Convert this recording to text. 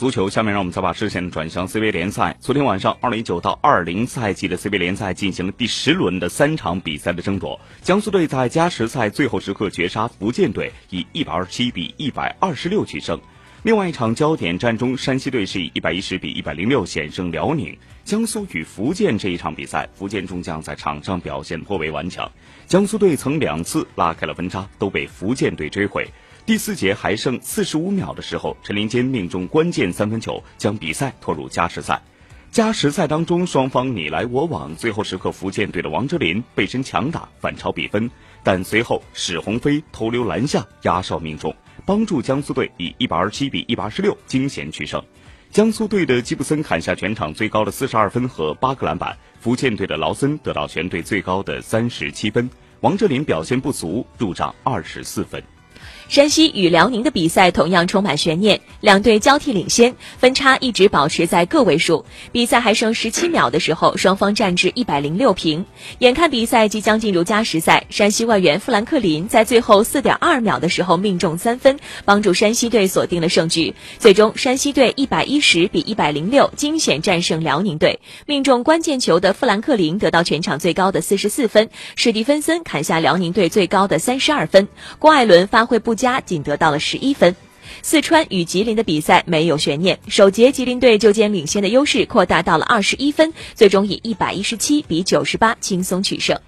足球，下面让我们再把视线转向 CBA 联赛。昨天晚上，二零一九到二零赛季的 CBA 联赛进行了第十轮的三场比赛的争夺。江苏队在加时赛最后时刻绝杀福建队，以一百二十七比一百二十六取胜。另外一场焦点战中，山西队是以一百一十比一百零六险胜辽宁。江苏与福建这一场比赛，福建中将在场上表现颇为顽强，江苏队曾两次拉开了分差，都被福建队追回。第四节还剩四十五秒的时候，陈林坚命中关键三分球，将比赛拖入加时赛。加时赛当中，双方你来我往，最后时刻福建队的王哲林背身强打反超比分，但随后史鸿飞头流篮下压哨命中，帮助江苏队以一百二十七比一百二十六惊险取胜。江苏队的吉布森砍下全场最高的四十二分和八个篮板，福建队的劳森得到全队最高的三十七分，王哲林表现不足，入账二十四分。山西与辽宁的比赛同样充满悬念，两队交替领先，分差一直保持在个位数。比赛还剩十七秒的时候，双方战至一百零六平。眼看比赛即将进入加时赛，山西外援富兰克林在最后四点二秒的时候命中三分，帮助山西队锁定了胜局。最终，山西队一百一十比一百零六惊险战胜辽宁队。命中关键球的富兰克林得到全场最高的四十四分，史蒂芬森砍下辽宁队最高的三十二分，郭艾伦发会不。佳仅得到了十一分，四川与吉林的比赛没有悬念，首节吉林队就将领先的优势扩大到了二十一分，最终以一百一十七比九十八轻松取胜。